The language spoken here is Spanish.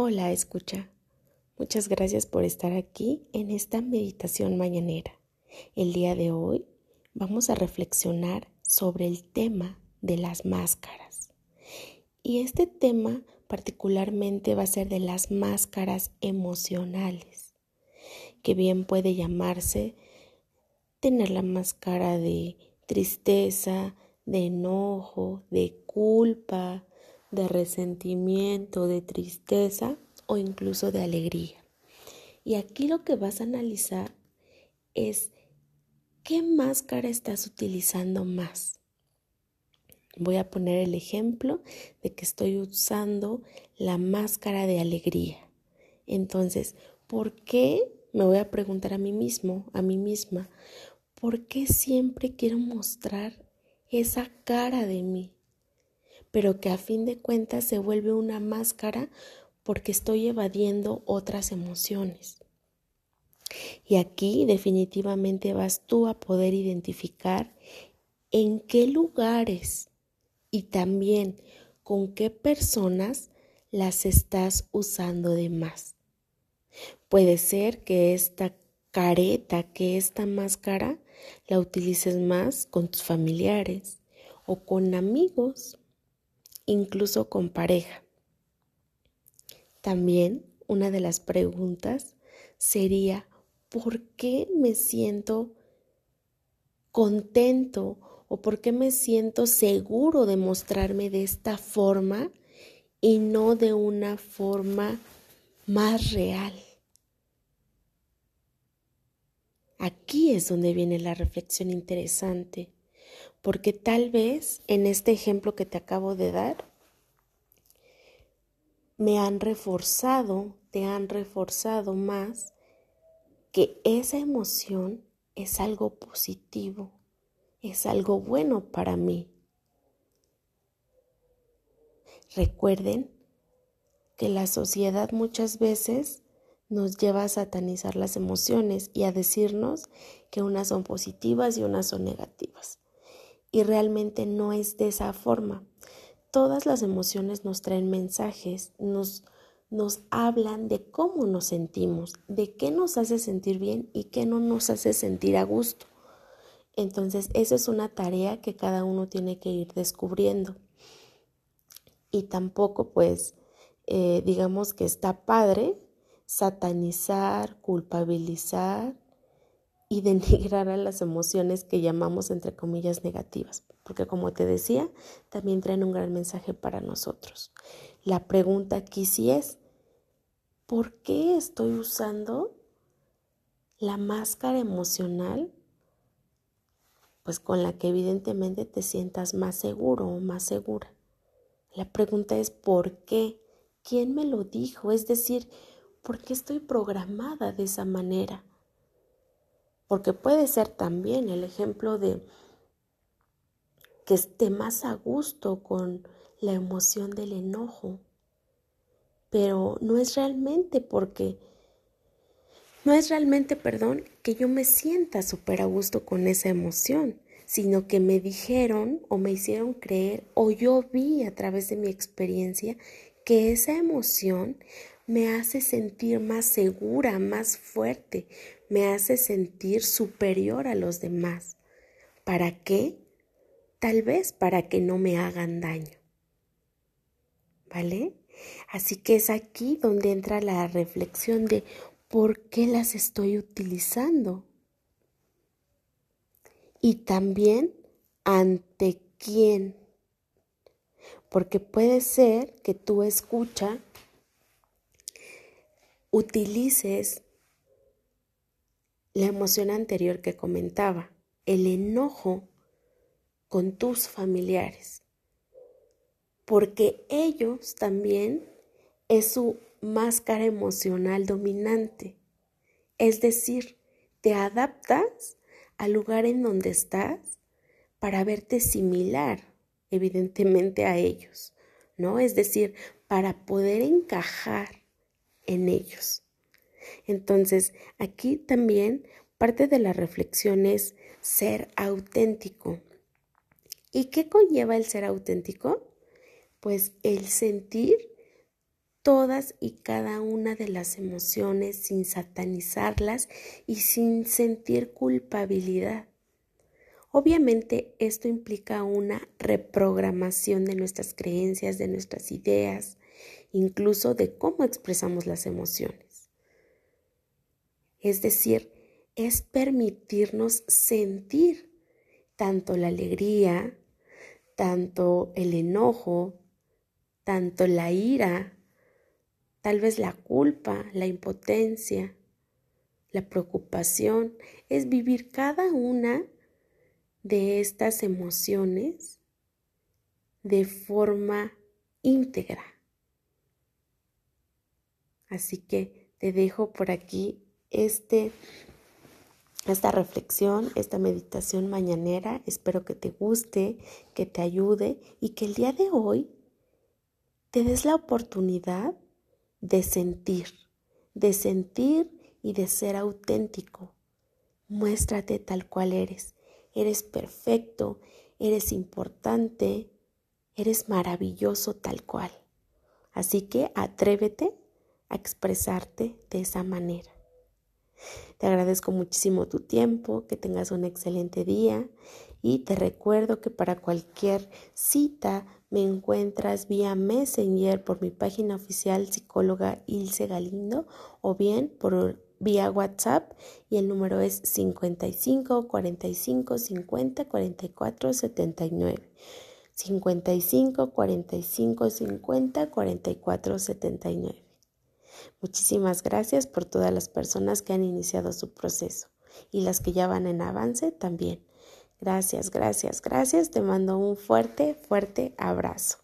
Hola, escucha. Muchas gracias por estar aquí en esta meditación mañanera. El día de hoy vamos a reflexionar sobre el tema de las máscaras. Y este tema particularmente va a ser de las máscaras emocionales, que bien puede llamarse tener la máscara de tristeza, de enojo, de culpa, de resentimiento, de tristeza o incluso de alegría. Y aquí lo que vas a analizar es qué máscara estás utilizando más. Voy a poner el ejemplo de que estoy usando la máscara de alegría. Entonces, ¿por qué? Me voy a preguntar a mí mismo, a mí misma, ¿por qué siempre quiero mostrar esa cara de mí? Pero que a fin de cuentas se vuelve una máscara porque estoy evadiendo otras emociones. Y aquí definitivamente vas tú a poder identificar en qué lugares y también con qué personas las estás usando de más. Puede ser que esta careta, que esta máscara, la utilices más con tus familiares o con amigos incluso con pareja. También una de las preguntas sería, ¿por qué me siento contento o por qué me siento seguro de mostrarme de esta forma y no de una forma más real? Aquí es donde viene la reflexión interesante porque tal vez en este ejemplo que te acabo de dar, me han reforzado, te han reforzado más que esa emoción es algo positivo, es algo bueno para mí. Recuerden que la sociedad muchas veces nos lleva a satanizar las emociones y a decirnos que unas son positivas y unas son negativas y realmente no es de esa forma. Todas las emociones nos traen mensajes, nos, nos hablan de cómo nos sentimos, de qué nos hace sentir bien y qué no nos hace sentir a gusto. Entonces, esa es una tarea que cada uno tiene que ir descubriendo. Y tampoco, pues, eh, digamos que está padre satanizar, culpabilizar y denigrar a las emociones que llamamos entre comillas negativas, porque como te decía, también traen un gran mensaje para nosotros. La pregunta aquí sí es, ¿por qué estoy usando la máscara emocional? Pues con la que evidentemente te sientas más seguro o más segura. La pregunta es, ¿por qué? ¿Quién me lo dijo? Es decir, ¿por qué estoy programada de esa manera? Porque puede ser también el ejemplo de que esté más a gusto con la emoción del enojo, pero no es realmente porque, no es realmente, perdón, que yo me sienta súper a gusto con esa emoción, sino que me dijeron o me hicieron creer o yo vi a través de mi experiencia que esa emoción me hace sentir más segura, más fuerte, me hace sentir superior a los demás. ¿Para qué? Tal vez para que no me hagan daño. ¿Vale? Así que es aquí donde entra la reflexión de por qué las estoy utilizando. Y también ante quién. Porque puede ser que tú escucha utilices la emoción anterior que comentaba, el enojo con tus familiares, porque ellos también es su máscara emocional dominante, es decir, te adaptas al lugar en donde estás para verte similar, evidentemente, a ellos, ¿no? Es decir, para poder encajar en ellos. Entonces, aquí también parte de la reflexión es ser auténtico. ¿Y qué conlleva el ser auténtico? Pues el sentir todas y cada una de las emociones sin satanizarlas y sin sentir culpabilidad. Obviamente esto implica una reprogramación de nuestras creencias, de nuestras ideas, incluso de cómo expresamos las emociones. Es decir, es permitirnos sentir tanto la alegría, tanto el enojo, tanto la ira, tal vez la culpa, la impotencia, la preocupación, es vivir cada una de estas emociones de forma íntegra. Así que te dejo por aquí este, esta reflexión, esta meditación mañanera. Espero que te guste, que te ayude y que el día de hoy te des la oportunidad de sentir, de sentir y de ser auténtico. Muéstrate tal cual eres. Eres perfecto, eres importante, eres maravilloso tal cual. Así que atrévete expresarte de esa manera. Te agradezco muchísimo tu tiempo, que tengas un excelente día y te recuerdo que para cualquier cita me encuentras vía Messenger por mi página oficial psicóloga Ilse Galindo o bien por vía WhatsApp y el número es 55 45 50 44 79. 55 45 50 44 79. Muchísimas gracias por todas las personas que han iniciado su proceso y las que ya van en avance también. Gracias, gracias, gracias. Te mando un fuerte, fuerte abrazo.